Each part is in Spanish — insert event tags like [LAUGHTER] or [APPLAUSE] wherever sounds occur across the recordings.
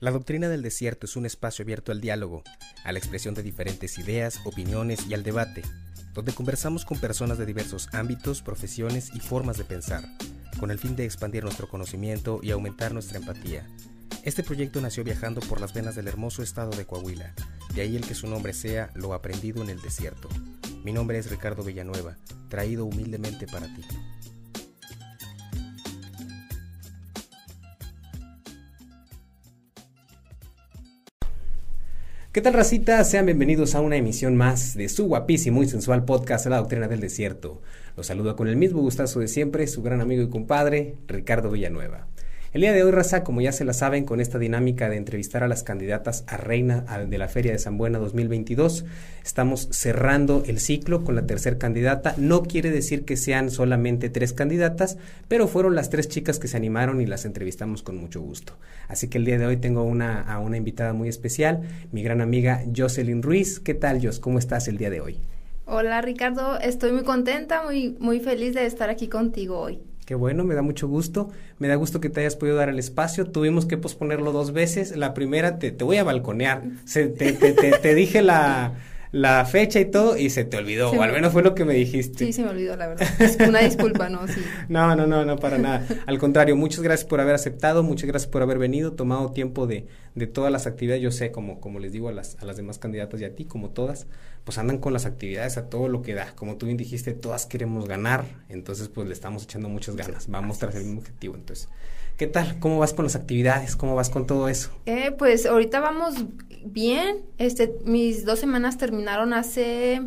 La doctrina del desierto es un espacio abierto al diálogo, a la expresión de diferentes ideas, opiniones y al debate, donde conversamos con personas de diversos ámbitos, profesiones y formas de pensar, con el fin de expandir nuestro conocimiento y aumentar nuestra empatía. Este proyecto nació viajando por las venas del hermoso estado de Coahuila, de ahí el que su nombre sea Lo aprendido en el desierto. Mi nombre es Ricardo Villanueva, traído humildemente para ti. ¿Qué tal, racita? Sean bienvenidos a una emisión más de su guapísimo y sensual podcast La Doctrina del Desierto. Los saludo con el mismo gustazo de siempre, su gran amigo y compadre, Ricardo Villanueva. El día de hoy, raza, como ya se la saben, con esta dinámica de entrevistar a las candidatas a reina de la Feria de San Buena 2022, estamos cerrando el ciclo con la tercera candidata. No quiere decir que sean solamente tres candidatas, pero fueron las tres chicas que se animaron y las entrevistamos con mucho gusto. Así que el día de hoy tengo una, a una invitada muy especial, mi gran amiga Jocelyn Ruiz. ¿Qué tal, Jos? ¿Cómo estás el día de hoy? Hola Ricardo, estoy muy contenta, muy, muy feliz de estar aquí contigo hoy. Qué bueno, me da mucho gusto. Me da gusto que te hayas podido dar el espacio. Tuvimos que posponerlo dos veces. La primera te, te voy a balconear. Se, te, te, te dije la, la fecha y todo y se te olvidó, o al menos fue lo que me dijiste. Sí, se me olvidó, la verdad. Una disculpa, ¿no? Sí. [LAUGHS] no, no, no, no, para nada. Al contrario, muchas gracias por haber aceptado, muchas gracias por haber venido, tomado tiempo de, de todas las actividades. Yo sé, como, como les digo a las, a las demás candidatas y a ti, como todas, pues andan con las actividades a todo lo que da. Como tú bien dijiste, todas queremos ganar, entonces pues le estamos echando muchas ganas. Vamos tras el mismo objetivo, entonces. ¿Qué tal? ¿Cómo vas con las actividades? ¿Cómo vas con todo eso? Eh, pues ahorita vamos bien. Este, mis dos semanas terminaron hace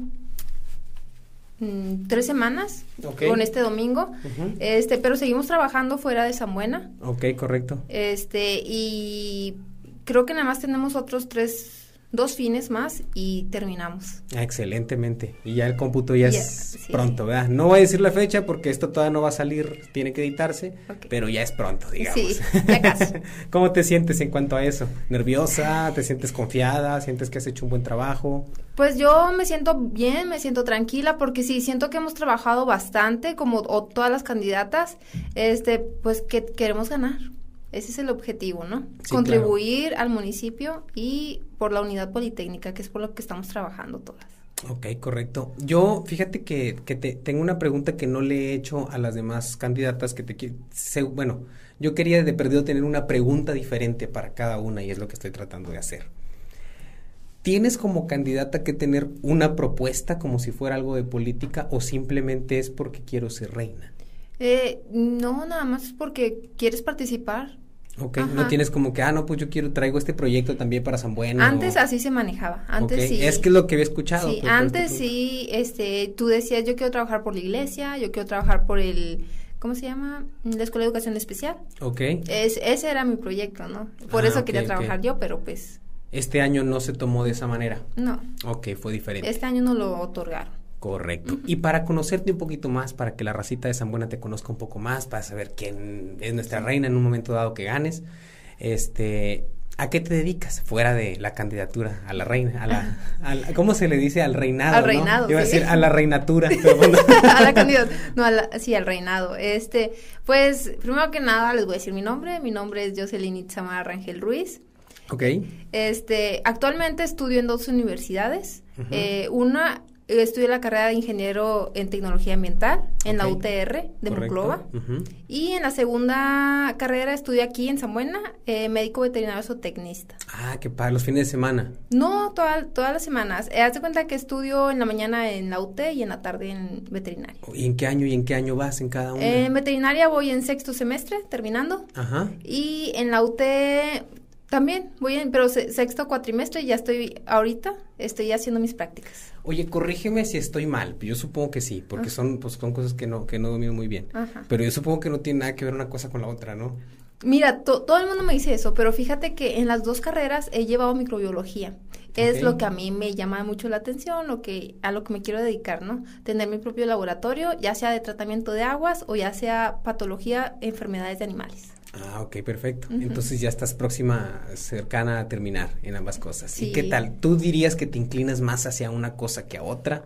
mm, tres semanas con este domingo. Este, pero seguimos trabajando fuera de San Buena. Ok, correcto. Este, y creo que nada más tenemos otros tres dos fines más y terminamos. Excelentemente. Y ya el cómputo ya es pronto, ¿verdad? No voy a decir la fecha porque esto todavía no va a salir, tiene que editarse, pero ya es pronto, digamos. Sí, ya casi. [LAUGHS] ¿Cómo te sientes en cuanto a eso? ¿Nerviosa? ¿Te sientes confiada? ¿Sientes que has hecho un buen trabajo? Pues yo me siento bien, me siento tranquila porque sí, siento que hemos trabajado bastante como todas las candidatas, este, pues que queremos ganar. Ese es el objetivo, ¿no? Contribuir al municipio y por la unidad politécnica, que es por lo que estamos trabajando todas. Ok, correcto. Yo, fíjate que, que te, tengo una pregunta que no le he hecho a las demás candidatas que te se, bueno, yo quería de perdido tener una pregunta diferente para cada una y es lo que estoy tratando de hacer. ¿Tienes como candidata que tener una propuesta como si fuera algo de política o simplemente es porque quiero ser reina? Eh, no, nada más es porque quieres participar. Ok, no tienes como que, ah, no, pues yo quiero, traigo este proyecto también para San Bueno. Antes así se manejaba, antes sí. Es que es lo que había escuchado. Sí, pues, antes sí, este, tú decías, yo quiero trabajar por la iglesia, yo quiero trabajar por el, ¿cómo se llama? La Escuela de Educación Especial. Ok. Es, ese era mi proyecto, ¿no? Por ah, eso quería trabajar yo, pero pues... Este año no se tomó de esa manera. No. Ok, fue diferente. Este año no lo otorgaron. Correcto. Y para conocerte un poquito más, para que la racita de San Buena te conozca un poco más, para saber quién es nuestra reina en un momento dado que ganes, este, ¿a qué te dedicas fuera de la candidatura a la reina? A la, [LAUGHS] ¿Cómo se le dice al reinado? Al reinado. Iba a decir a la reinatura. [LAUGHS] a la candidatura. No, sí, al reinado. Este, pues, primero que nada les voy a decir mi nombre. Mi nombre es Jocelyn Itzamar Rangel Ruiz. Ok. Este, actualmente estudio en dos universidades. eh, una Estudié la carrera de ingeniero en tecnología ambiental en la UTR de Monclova. Y en la segunda carrera estudié aquí en San Buena, eh, médico veterinario zootecnista. Ah, que para los fines de semana. No, todas las semanas. Eh, haz de cuenta que estudio en la mañana en la UT y en la tarde en veterinaria. ¿Y en qué año y en qué año vas en cada una? en veterinaria voy en sexto semestre, terminando. Ajá. Y en la UT también voy en, pero sexto cuatrimestre ya estoy ahorita, estoy haciendo mis prácticas. Oye, corrígeme si estoy mal, yo supongo que sí, porque son, pues, son cosas que no, que no domino muy bien. Pero yo supongo que no tiene nada que ver una cosa con la otra, ¿no? Mira, todo el mundo me dice eso, pero fíjate que en las dos carreras he llevado microbiología. Es lo que a mí me llama mucho la atención, lo que a lo que me quiero dedicar, ¿no? Tener mi propio laboratorio, ya sea de tratamiento de aguas o ya sea patología, enfermedades de animales. Ah, ok, perfecto. Entonces ya estás próxima, cercana a terminar en ambas cosas. ¿Y qué tal? ¿Tú dirías que te inclinas más hacia una cosa que a otra?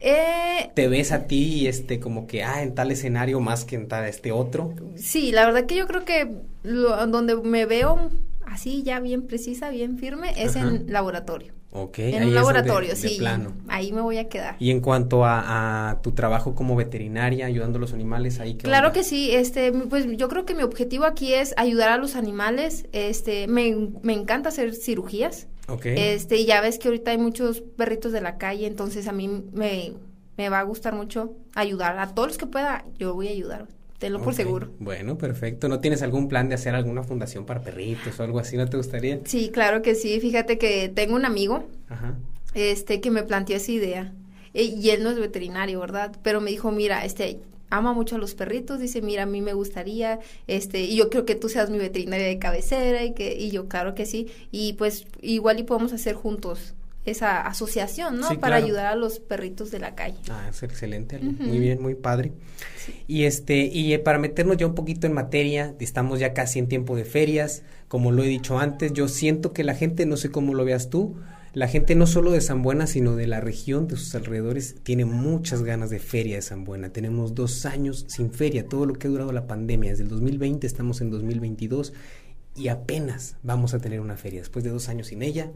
Eh, ¿Te ves a ti este como que, ah, en tal escenario más que en tal este otro? Sí, la verdad que yo creo que donde me veo así ya bien precisa, bien firme, es en laboratorio. Ok. En un laboratorio, sí. plano. Ahí me voy a quedar. Y en cuanto a, tu trabajo como veterinaria, ayudando a los animales, ahí Claro que sí, este, pues yo creo que mi objetivo aquí es ayudar a los animales, este, me, me encanta hacer cirugías. Ok. Este, y ya ves que ahorita hay muchos perritos de la calle, entonces a mí me, me va a gustar mucho ayudar a todos los que pueda, yo voy a ayudar tenlo por seguro. Bueno, perfecto. ¿No tienes algún plan de hacer alguna fundación para perritos o algo así? ¿No te gustaría? Sí, claro que sí. Fíjate que tengo un amigo este que me planteó esa idea. E, y él no es veterinario, ¿verdad? Pero me dijo, mira, este, ama mucho a los perritos, dice, mira, a mí me gustaría, este, y yo creo que tú seas mi veterinaria de cabecera, y que, y yo, claro que sí, y pues igual y podemos hacer juntos esa asociación, ¿no? Para ayudar a los perritos de la calle. Ah, es excelente, muy bien, muy padre. Y este, y eh, para meternos ya un poquito en materia, estamos ya casi en tiempo de ferias, como lo he dicho antes, yo siento que la gente, no sé cómo lo veas tú, la gente no solo de San Buena, sino de la región, de sus alrededores, tiene muchas ganas de feria de San Buena. Tenemos dos años sin feria, todo lo que ha durado la pandemia. Desde el 2020 estamos en 2022 y apenas vamos a tener una feria. Después de dos años sin ella,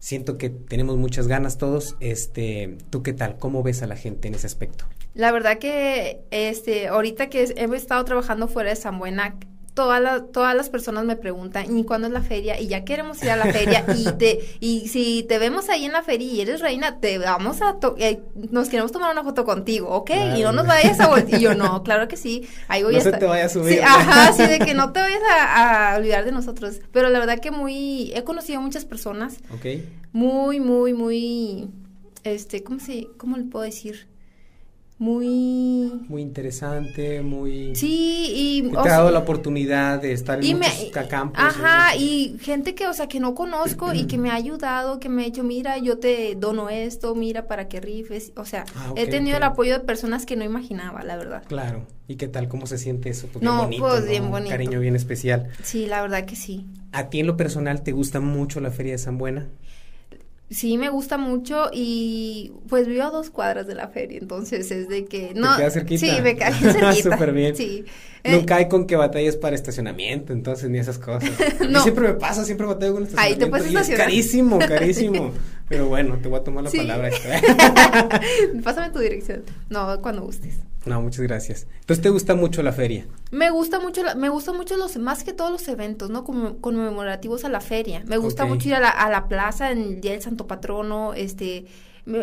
siento que tenemos muchas ganas todos. Este, ¿tú qué tal? ¿Cómo ves a la gente en ese aspecto? La verdad que este ahorita que hemos estado trabajando fuera de San Buena, todas todas las personas me preguntan, ¿y cuándo es la feria? Y ya queremos ir a la feria y [LAUGHS] te y si te vemos ahí en la feria y eres reina, te vamos a eh, nos queremos tomar una foto contigo, ¿ok? Y no nos vayas a voltear. Y yo, no, [LAUGHS] claro que sí, ahí voy no a se te vaya a subir. ajá, sí, de que no [LAUGHS] te vayas a, olvidar de nosotros. Pero la verdad que muy, he conocido a muchas personas. Ok. Muy, muy, muy, este, ¿cómo se, cómo le puedo decir? Muy muy interesante, muy Sí, y te ha dado la oportunidad de estar en muchos campos. Ajá, y gente que, o sea, que no conozco y que [CLEARS THROAT] me ha ayudado, que me ha dicho, "Mira, yo te dono esto, mira para que rifes." O sea, ah, he tenido el apoyo de personas que no imaginaba, la verdad. Claro. ¿Y qué tal cómo se siente eso? Pues no, bonito, pues bien bonito. Un cariño bien especial. Sí, la verdad que sí. ¿A ti en lo personal te gusta mucho la Feria de San Buena? Sí, me gusta mucho y pues vivo a dos cuadras de la feria, entonces es de que no. ¿Te queda cerquita? Sí, me queda [LAUGHS] cerquita. Súper bien. Sí. Nunca hay con que batalles para estacionamiento, entonces ni esas cosas. [LAUGHS] no. siempre me pasa, siempre batallo con estacionamiento. Ahí te puedes estacionar. carísimo, [LAUGHS] carísimo. Pero bueno, te voy a tomar la palabra. Pásame tu dirección. No, cuando gustes. No, muchas gracias. Entonces, ¿te gusta mucho la feria? Me gusta mucho, me gusta mucho los, más que todos los eventos, ¿no? Como conmemorativos a la feria. Me gusta mucho ir a la, a la plaza en el Día del Santo Patrono, este,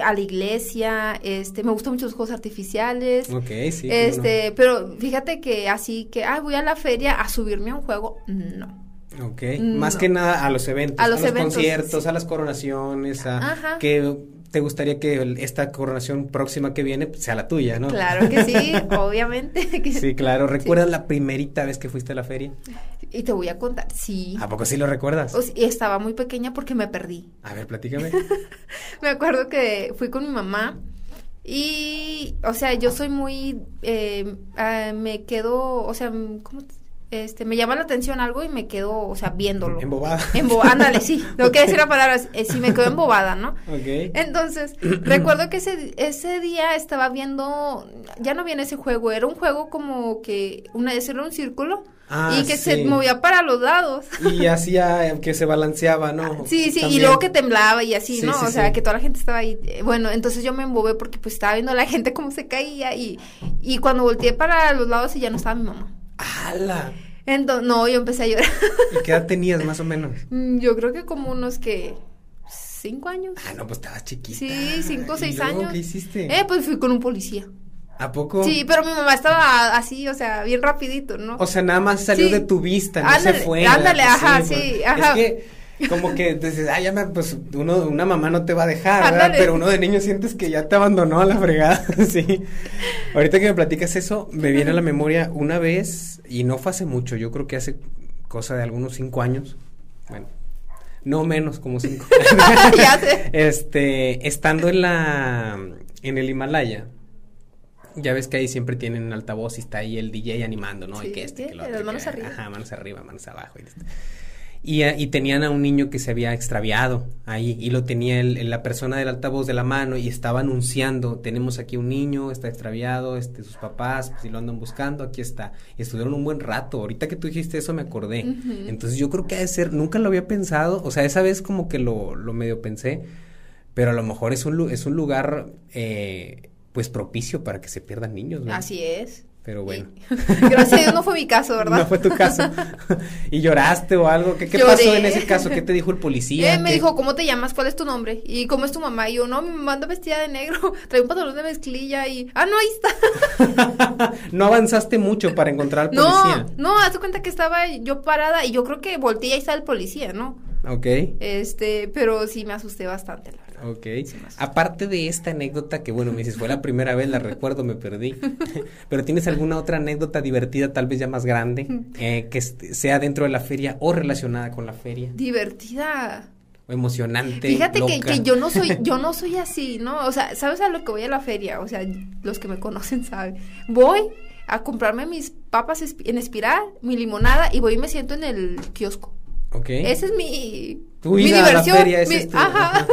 a la iglesia, este, me gustan mucho los juegos artificiales. Ok, sí. Este, pero fíjate que así que, ah, voy a la feria a subirme a un juego, no. Ok, más que nada a los eventos, a los, conciertos, a las coronaciones, a que te gustaría que esta coronación próxima que viene sea la tuya, ¿no? Claro que sí, [LAUGHS] obviamente. sí, claro. ¿Recuerdas la primerita vez que fuiste a la feria? Y te voy a contar, sí. ¿A poco sí lo recuerdas? y estaba muy pequeña porque me perdí. A ver, platícame. [LAUGHS] me acuerdo que fui con mi mamá y, o sea, yo soy muy, eh, ah, me quedo, o sea, ¿cómo te este, me llama la atención algo y me quedo, o sea, viéndolo. Embobada. Embobada, ándale, sí. [LAUGHS] Lo que decir la palabra eh, sí me quedo embobada, ¿no? Ok. Entonces, [CLEARS THROAT] recuerdo que ese, ese día estaba viendo, ya no viene ese juego, era un juego como que, una vez era un círculo. Ah, y que se movía para los lados. Y hacía que se balanceaba, ¿no? [LAUGHS] Sí, sí, y luego que temblaba y así, ¿no? o sea, que toda la gente estaba ahí. Bueno, entonces yo me embobé porque pues estaba viendo a la [LAUGHS] gente cómo se caía y, y cuando volteé para los lados y ya no estaba mi mamá. ¡Hala! Entonces, no, yo empecé a llorar. [LAUGHS] ¿Y qué edad tenías más o [LAUGHS] menos? Mm, yo creo que como unos que cinco años. Ah, no, pues estabas chiquita. Sí, cinco o seis años. ¿Qué hiciste? Eh, pues fui con un policía. ¿A poco? Sí, pero mi mamá estaba así, o sea, bien rapidito, ¿no? O sea, nada más salió de tu vista, no se fue. Ándale, ajá, sí, ajá. Es que como que dices, ah, ya me, pues uno, una mamá no te va a dejar, ¿verdad? Pero uno de niño sientes que ya te abandonó a la fregada, [LAUGHS] sí. Ahorita que me platicas eso, me viene a la memoria una vez, y no fue hace mucho, yo creo que hace cosa de algunos cinco años, bueno, no menos como cinco. [LAUGHS] ya sé. Este, estando en la, en el Himalaya, ya ves que ahí siempre tienen altavoz y está ahí el DJ animando, ¿no? Sí, y que este, que lo otro, manos arriba. Ajá, manos arriba, manos abajo. Y este. Y, eh, y, tenían a un niño que se había extraviado ahí y lo tenía el, la persona del altavoz de la mano y estaba anunciando, tenemos aquí un niño, está extraviado, este, sus papás, pues, si lo andan buscando, aquí está. Y estuvieron un buen rato, ahorita que tú dijiste eso me acordé. Entonces yo creo que ha de ser, nunca lo había pensado, o sea, esa vez como que lo, lo medio pensé, pero a lo mejor es un, es un lugar eh, pues propicio para que se pierdan niños. ¿no? Así es. Pero bueno. [LAUGHS] Gracias a Dios no fue mi caso, ¿verdad? No fue tu caso. [LAUGHS] ¿Y lloraste o algo? ¿Qué, qué pasó en ese caso? ¿Qué te dijo el policía? Eh, me dijo, ¿cómo te llamas? ¿Cuál es tu nombre? ¿Y cómo es tu mamá? Y yo, no, mi mamá anda vestida de negro, [LAUGHS] trae un pantalón de mezclilla y... Ah, no, ahí está. no avanzaste mucho para encontrar al policía. No, no, haz cuenta que estaba yo parada y yo creo que volteé y ahí está el policía, ¿no? Ok. Este, pero sí me asusté bastante, la Ok. Aparte de esta anécdota, que bueno, me dices, fue la primera vez, la recuerdo, me perdí. [LAUGHS] Pero ¿tienes alguna otra anécdota divertida, tal vez ya más grande, eh, que sea dentro de la feria o relacionada con la feria? Divertida. O emocionante. Fíjate que, que, yo no soy, yo no [LAUGHS] soy así, ¿no? O sea, ¿sabes a lo que voy a la feria? O sea, los que me conocen saben. Voy a comprarme mis papas en espiral, mi limonada, y voy y me siento en el kiosco. Ok. Ese es mi tu mi diversión, feria es ajá.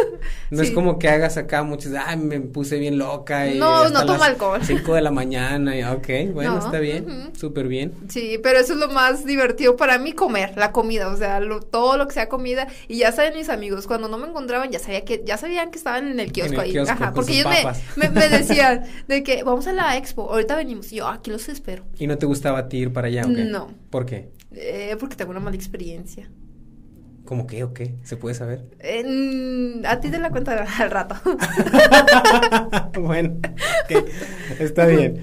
No es como que hagas acá muchos, ay, me puse bien loca. Y no, no tomo alcohol. [LAUGHS] 5 de la mañana, y, ok, bueno, está bien, súper bien. Sí, pero eso es lo más divertido para mí, comer, la comida, o sea, todo lo que sea comida. Y ya saben mis amigos, cuando no me encontraban, ya sabía que, ya sabían que estaban en el kiosco ahí. ajá, porque ellos me, me, [LAUGHS] decían de que vamos a la expo, ahorita venimos. Y yo, aquí los espero. ¿Y no te gustaba ti ir para allá? No. ¿Por qué? Eh, porque tengo una mala experiencia. ¿Cómo qué o qué? ¿Se puede saber? a ti te la cuento al rato. [LAUGHS] bueno, está bien.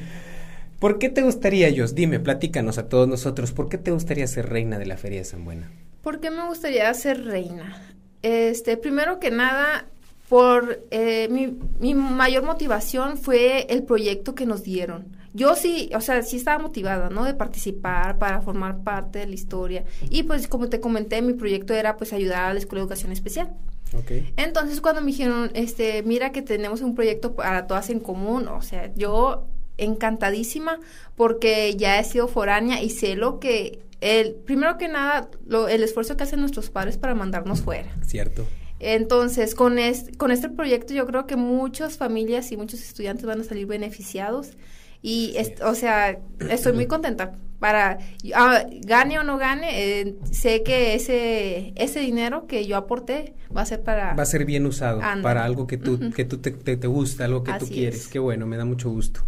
¿Por qué te gustaría, Jos? Dime, platícanos a todos nosotros, ¿por qué te gustaría ser reina de la Feria de San Buena? ¿Por qué me gustaría ser reina? Este, primero que nada, por eh, mi, mi mayor motivación fue el proyecto que nos dieron yo sí, o sea, sí estaba motivada, ¿no? De participar para formar parte de la historia. Y pues como te comenté, mi proyecto era pues ayudar a la Escuela de Educación Especial. Okay. Entonces cuando me dijeron, este, mira que tenemos un proyecto para todas en común, o sea, yo encantadísima porque ya he sido foránea y sé lo que, el, primero que nada, lo, el esfuerzo que hacen nuestros padres para mandarnos fuera. Cierto. Entonces, con este, con este proyecto yo creo que muchas familias y muchos estudiantes van a salir beneficiados y, o sea, estoy muy contenta. Para, ah, gane o no gane, eh, sé que ese, ese dinero que yo aporté va a ser para... Va a ser bien usado para algo que tú, que tú te, te, gusta, algo que tú quieres. Qué bueno, me da mucho gusto.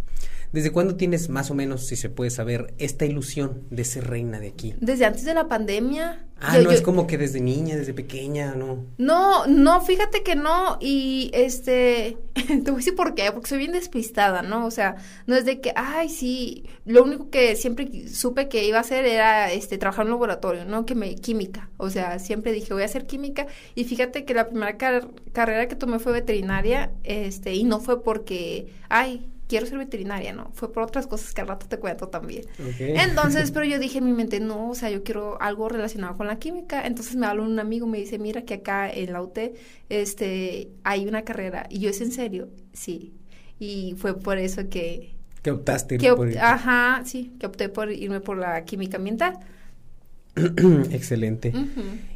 ¿Desde cuándo tienes más o menos, si se puede saber, esta ilusión de ser reina de aquí? Desde antes de la pandemia. Ah, no es como que desde niña, desde pequeña, ¿no? No, no, fíjate que no. Y este, [LAUGHS] te voy a decir por qué, porque soy bien despistada, ¿no? O sea, no es de que, ay, sí, lo único que siempre supe que iba a hacer era este trabajar en un laboratorio, ¿no? Que me, química. O sea, siempre dije, voy a hacer química. Y fíjate que la primera carrera que tomé fue veterinaria, este, y no fue porque, ay, quiero ser veterinaria, ¿no? Fue por otras cosas que al rato te cuento también. Entonces, pero yo [LAUGHS] dije en mi mente, no, o sea, yo quiero algo relacionado con la química. Entonces me habló un amigo, me dice, mira que acá en la UT, este, hay una carrera. Y yo, ¿es en serio? Sí. Y fue por eso que... Que optaste por ir. Ajá, sí, que opté por irme por la química ambiental. [CLEARS THROAT] Excelente.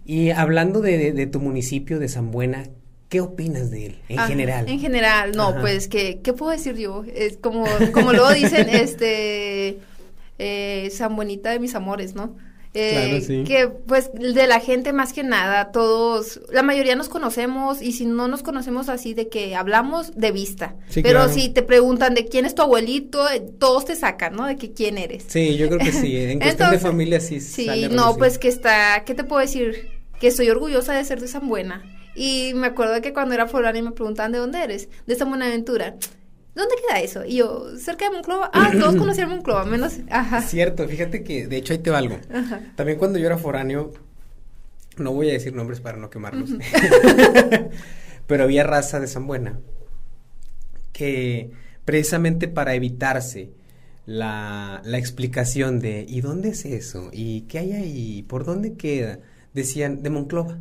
Y hablando de, de, tu municipio de San Buena, ¿Qué opinas de él en general? En general, no, pues que qué puedo decir yo, es como como luego dicen [LAUGHS] este eh, San Buenita de mis amores, ¿no? Eh, claro, sí. Que pues de la gente más que nada, todos, la mayoría nos conocemos y si no nos conocemos así de que hablamos de vista, pero si te preguntan de quién es tu abuelito, eh, todos te sacan, ¿no? De que quién eres. Sí, yo creo que sí, en cuestión de familia sí. Sí, no, pues que está, ¿qué te puedo decir? Que estoy orgullosa de ser de San Buena y me acuerdo que cuando era foránea me preguntaban de dónde eres, de esta Buenaventura. ¿Dónde queda eso? Y yo, cerca de Monclova. Ah, [LAUGHS] todos conocían Monclova, menos. Ajá. Cierto, fíjate que, de hecho, ahí te valgo. Ajá. También cuando yo era foráneo, no voy a decir nombres para no quemarlos, [LAUGHS] pero había raza de San Buena que precisamente para evitarse la, la explicación de ¿y dónde es eso? ¿y qué hay ahí? ¿por dónde queda? Decían de Monclova.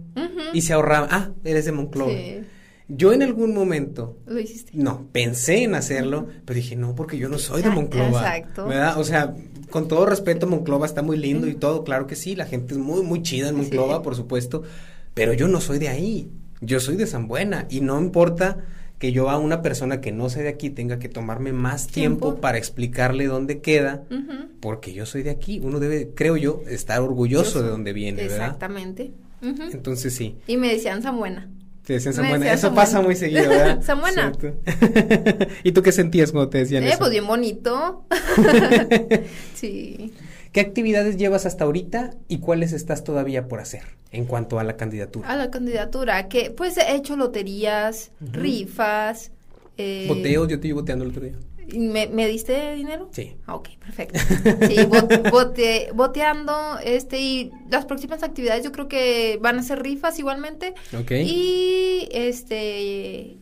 Y se ahorraban, ah, eres de Monclova. Yo en algún momento. Lo hiciste. No, pensé en hacerlo, pero dije, no, porque yo no soy de Monclova. Exacto. ¿Verdad? O sea, con todo respeto, Monclova está muy lindo y todo, claro que sí, la gente es muy, muy chida en Monclova, por supuesto, pero yo no soy de ahí, yo soy de San Buena y no importa que yo a una persona que no sea de aquí tenga que tomarme más tiempo, para explicarle dónde queda, porque yo soy de aquí. Uno debe, creo yo, estar orgulloso de dónde viene, ¿verdad? Exactamente. Entonces sí. Y me decían San Buena. Te decían San Buena. Eso pasa muy seguido, ¿verdad? [LAUGHS] San Buena. [LAUGHS] ¿Y tú qué sentías cuando te decían eh, eso? Pues bien bonito. [LAUGHS] sí. ¿Qué actividades llevas hasta ahorita y cuáles estás todavía por hacer en cuanto a la candidatura? A la candidatura, que pues he hecho loterías, rifas. Eh, Boteos, yo te iba boteando el otro día. ¿Me, ¿Me, diste dinero? Sí. Ok, perfecto. [LAUGHS] Sí, bote, boteando, este, y las próximas actividades yo creo que van a ser rifas igualmente. Ok. Y, este,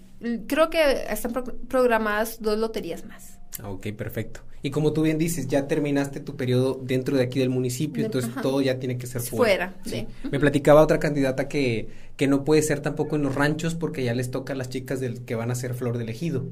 creo que están programadas dos loterías más. Ok, perfecto. Y como tú bien dices, ya terminaste tu periodo dentro de aquí del municipio, entonces todo ya tiene que ser fuera. sí. Me platicaba otra candidata que, que no puede ser tampoco en los ranchos porque ya les toca a las chicas del, que van a ser flor de ejido.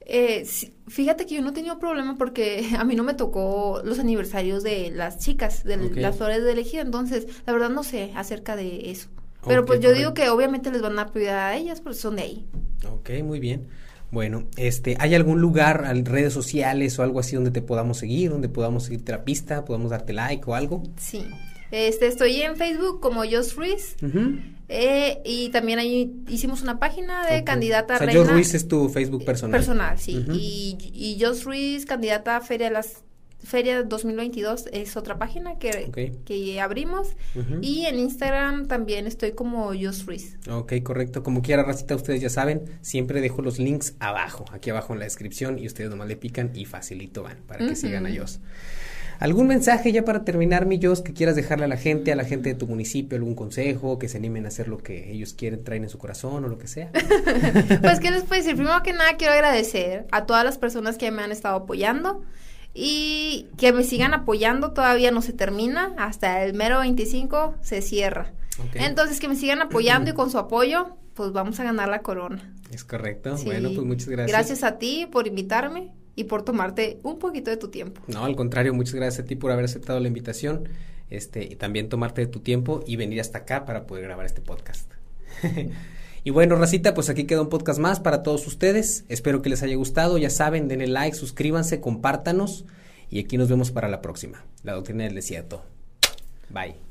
Eh, fíjate que yo no he tenido problema porque [LAUGHS] a mí no me tocó los aniversarios de las chicas, de las flores de ejido, entonces la verdad no sé acerca de eso. Pero pues yo digo que obviamente les van a apoyar a ellas porque son de ahí. Ok, muy bien. Bueno, este, ¿hay algún lugar, redes sociales o algo así donde te podamos seguir, donde podamos seguir la pista, podamos darte like o algo? Sí. Este, estoy en Facebook como Jos Ruiz. eh, y también ahí hicimos una página de candidata o sea, Jos Ruiz es tu Facebook personal. Personal, sí. y, y Jos Ruiz, candidata a Feria de las Feria 2022 es otra página que, que abrimos. Y en Instagram también estoy como Ruiz. Ok, correcto. Como quiera, racita, ustedes ya saben, siempre dejo los links abajo, aquí abajo en la descripción, y ustedes nomás le pican y facilito van para que sigan a Jos. ¿Algún mensaje ya para terminar, mi Jos, que quieras dejarle a la gente, a la gente de tu municipio, algún consejo, que se animen a hacer lo que ellos quieren, traen en su corazón o lo que sea? [LAUGHS] pues, ¿qué les puedo decir? Primero que nada, quiero agradecer a todas las personas que me han estado apoyando y que me sigan apoyando, todavía no se termina, hasta el mero 25 se cierra. Entonces, que me sigan apoyando y con su apoyo, pues vamos a ganar la corona. Es correcto. Bueno, pues muchas gracias. Gracias a ti por invitarme y por tomarte un poquito de tu tiempo. No, al contrario, muchas gracias a ti por haber aceptado la invitación, este, y también tomarte de tu tiempo y venir hasta acá para poder grabar este podcast. [LAUGHS] Y bueno, racita, pues aquí queda un podcast más para todos ustedes. Espero que les haya gustado. Ya saben, denle like, suscríbanse, compártanos. Y aquí nos vemos para la próxima. La doctrina del desierto. Bye.